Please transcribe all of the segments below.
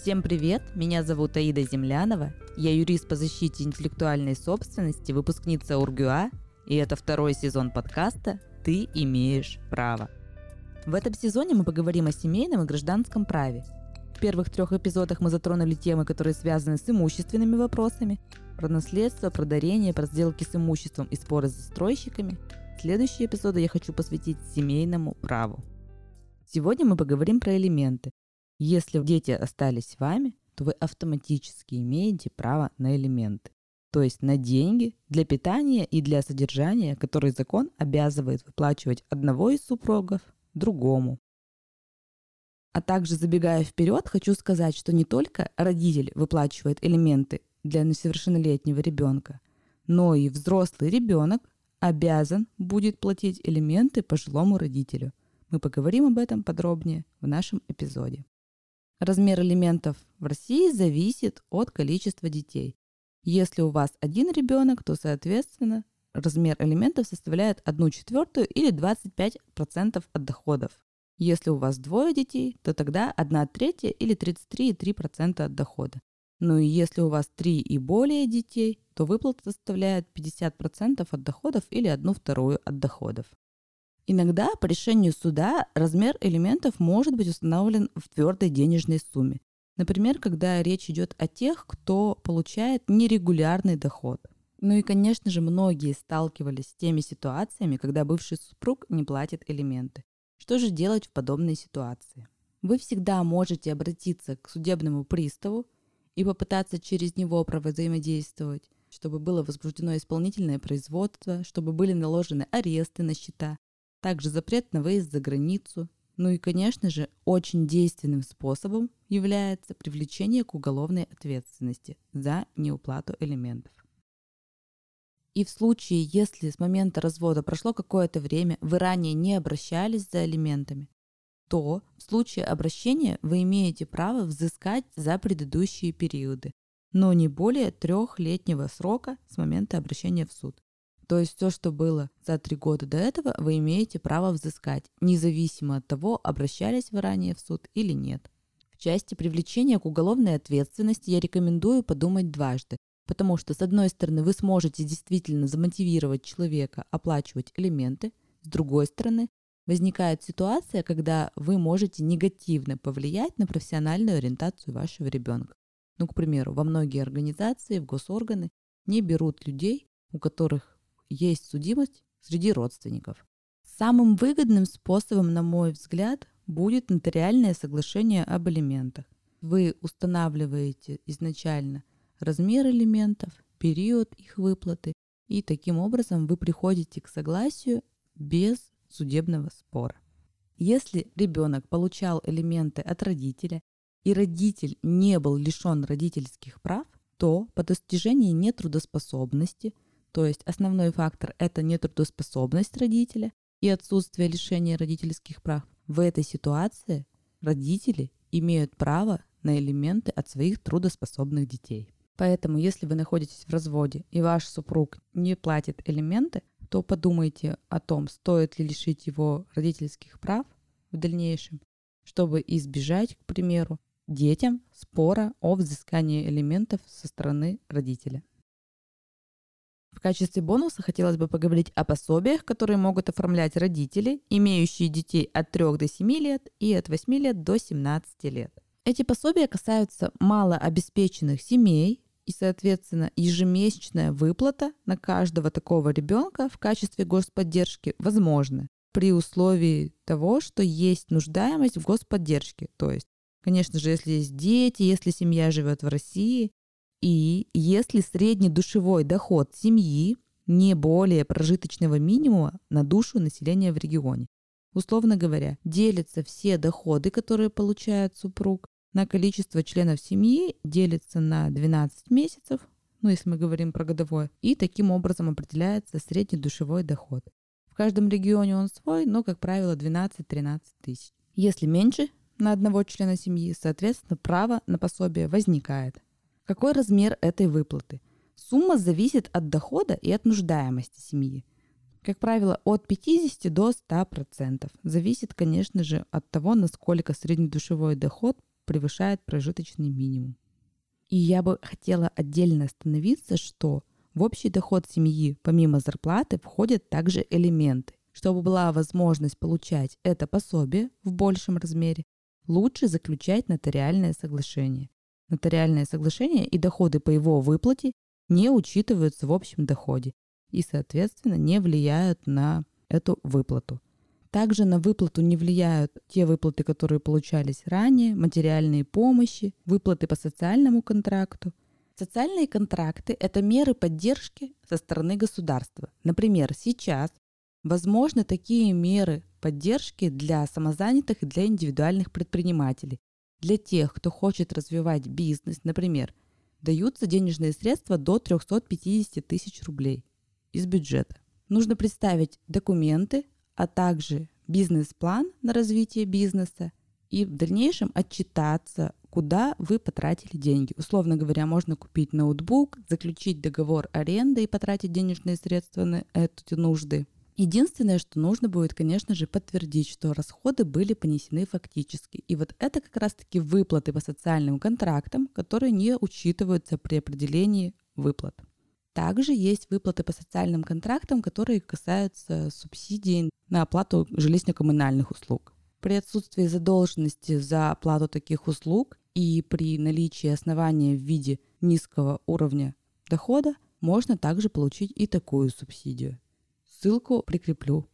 Всем привет, меня зовут Аида Землянова, я юрист по защите интеллектуальной собственности, выпускница УрГУА, и это второй сезон подкаста «Ты имеешь право». В этом сезоне мы поговорим о семейном и гражданском праве. В первых трех эпизодах мы затронули темы, которые связаны с имущественными вопросами, про наследство, про дарение, про сделки с имуществом и споры с застройщиками. Следующие эпизоды я хочу посвятить семейному праву. Сегодня мы поговорим про элементы, если дети остались с вами, то вы автоматически имеете право на элементы, то есть на деньги для питания и для содержания, которые закон обязывает выплачивать одного из супругов другому. А также забегая вперед, хочу сказать, что не только родитель выплачивает элементы для несовершеннолетнего ребенка, но и взрослый ребенок обязан будет платить элементы пожилому родителю. Мы поговорим об этом подробнее в нашем эпизоде. Размер элементов в России зависит от количества детей. Если у вас один ребенок, то, соответственно, размер элементов составляет 1 четвертую или 25% от доходов. Если у вас двое детей, то тогда 1 третья или 33,3% от дохода. Ну и если у вас 3 и более детей, то выплата составляет 50% от доходов или 1 вторую от доходов. Иногда по решению суда размер элементов может быть установлен в твердой денежной сумме. Например, когда речь идет о тех, кто получает нерегулярный доход. Ну и, конечно же, многие сталкивались с теми ситуациями, когда бывший супруг не платит элементы. Что же делать в подобной ситуации? Вы всегда можете обратиться к судебному приставу и попытаться через него провозаимодействовать, чтобы было возбуждено исполнительное производство, чтобы были наложены аресты на счета, также запрет на выезд за границу. Ну и, конечно же, очень действенным способом является привлечение к уголовной ответственности за неуплату элементов. И в случае, если с момента развода прошло какое-то время, вы ранее не обращались за элементами, то в случае обращения вы имеете право взыскать за предыдущие периоды, но не более трехлетнего срока с момента обращения в суд. То есть все, что было за три года до этого, вы имеете право взыскать, независимо от того, обращались вы ранее в суд или нет. В части привлечения к уголовной ответственности я рекомендую подумать дважды, потому что, с одной стороны, вы сможете действительно замотивировать человека оплачивать элементы, с другой стороны, возникает ситуация, когда вы можете негативно повлиять на профессиональную ориентацию вашего ребенка. Ну, к примеру, во многие организации, в госорганы не берут людей, у которых есть судимость среди родственников. Самым выгодным способом, на мой взгляд, будет нотариальное соглашение об элементах. Вы устанавливаете изначально размер элементов, период их выплаты, и таким образом вы приходите к согласию без судебного спора. Если ребенок получал элементы от родителя, и родитель не был лишен родительских прав, то по достижении нетрудоспособности – то есть основной фактор – это нетрудоспособность родителя и отсутствие лишения родительских прав. В этой ситуации родители имеют право на элементы от своих трудоспособных детей. Поэтому, если вы находитесь в разводе и ваш супруг не платит элементы, то подумайте о том, стоит ли лишить его родительских прав в дальнейшем, чтобы избежать, к примеру, детям спора о взыскании элементов со стороны родителя. В качестве бонуса хотелось бы поговорить о пособиях, которые могут оформлять родители, имеющие детей от 3 до 7 лет и от 8 лет до 17 лет. Эти пособия касаются малообеспеченных семей, и, соответственно, ежемесячная выплата на каждого такого ребенка в качестве господдержки возможна при условии того, что есть нуждаемость в господдержке. То есть, конечно же, если есть дети, если семья живет в России, и если средний душевой доход семьи не более прожиточного минимума на душу населения в регионе. Условно говоря, делятся все доходы, которые получает супруг, на количество членов семьи, делится на 12 месяцев, ну если мы говорим про годовое, и таким образом определяется средний душевой доход. В каждом регионе он свой, но, как правило, 12-13 тысяч. Если меньше на одного члена семьи, соответственно, право на пособие возникает. Какой размер этой выплаты? Сумма зависит от дохода и от нуждаемости семьи. Как правило, от 50 до 100%. Зависит, конечно же, от того, насколько среднедушевой доход превышает прожиточный минимум. И я бы хотела отдельно остановиться, что в общий доход семьи помимо зарплаты входят также элементы. Чтобы была возможность получать это пособие в большем размере, лучше заключать нотариальное соглашение. Нотариальное соглашение и доходы по его выплате не учитываются в общем доходе и, соответственно, не влияют на эту выплату. Также на выплату не влияют те выплаты, которые получались ранее, материальные помощи, выплаты по социальному контракту. Социальные контракты – это меры поддержки со стороны государства. Например, сейчас возможны такие меры поддержки для самозанятых и для индивидуальных предпринимателей. Для тех, кто хочет развивать бизнес, например, даются денежные средства до 350 тысяч рублей из бюджета. Нужно представить документы, а также бизнес-план на развитие бизнеса и в дальнейшем отчитаться, куда вы потратили деньги. Условно говоря, можно купить ноутбук, заключить договор аренды и потратить денежные средства на эти нужды. Единственное, что нужно будет, конечно же, подтвердить, что расходы были понесены фактически. И вот это как раз-таки выплаты по социальным контрактам, которые не учитываются при определении выплат. Также есть выплаты по социальным контрактам, которые касаются субсидий на оплату жилищно-коммунальных услуг. При отсутствии задолженности за оплату таких услуг и при наличии основания в виде низкого уровня дохода можно также получить и такую субсидию. Ссылку прикреплю.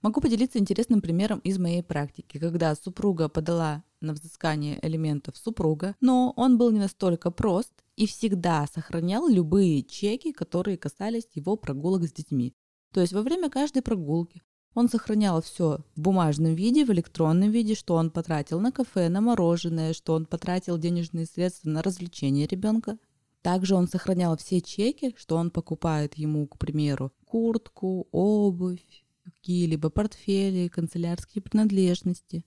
Могу поделиться интересным примером из моей практики, когда супруга подала на взыскание элементов супруга, но он был не настолько прост и всегда сохранял любые чеки, которые касались его прогулок с детьми. То есть во время каждой прогулки он сохранял все в бумажном виде, в электронном виде, что он потратил на кафе, на мороженое, что он потратил денежные средства на развлечение ребенка. Также он сохранял все чеки, что он покупает ему, к примеру, куртку, обувь, какие-либо портфели, канцелярские принадлежности.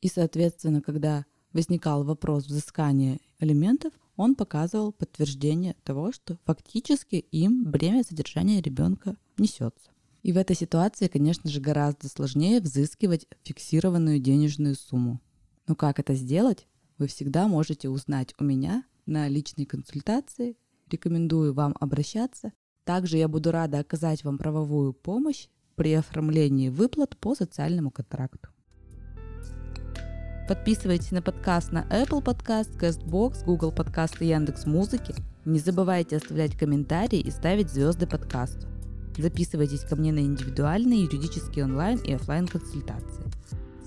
И, соответственно, когда возникал вопрос взыскания алиментов, он показывал подтверждение того, что фактически им бремя содержания ребенка несется. И в этой ситуации, конечно же, гораздо сложнее взыскивать фиксированную денежную сумму. Но как это сделать, вы всегда можете узнать у меня на личной консультации. Рекомендую вам обращаться. Также я буду рада оказать вам правовую помощь при оформлении выплат по социальному контракту. Подписывайтесь на подкаст на Apple Podcast, CastBox, Google Podcast и Яндекс Музыки. Не забывайте оставлять комментарии и ставить звезды подкасту. Записывайтесь ко мне на индивидуальные юридические онлайн и офлайн консультации.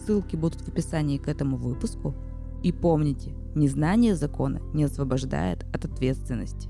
Ссылки будут в описании к этому выпуску. И помните, незнание закона не освобождает от ответственности.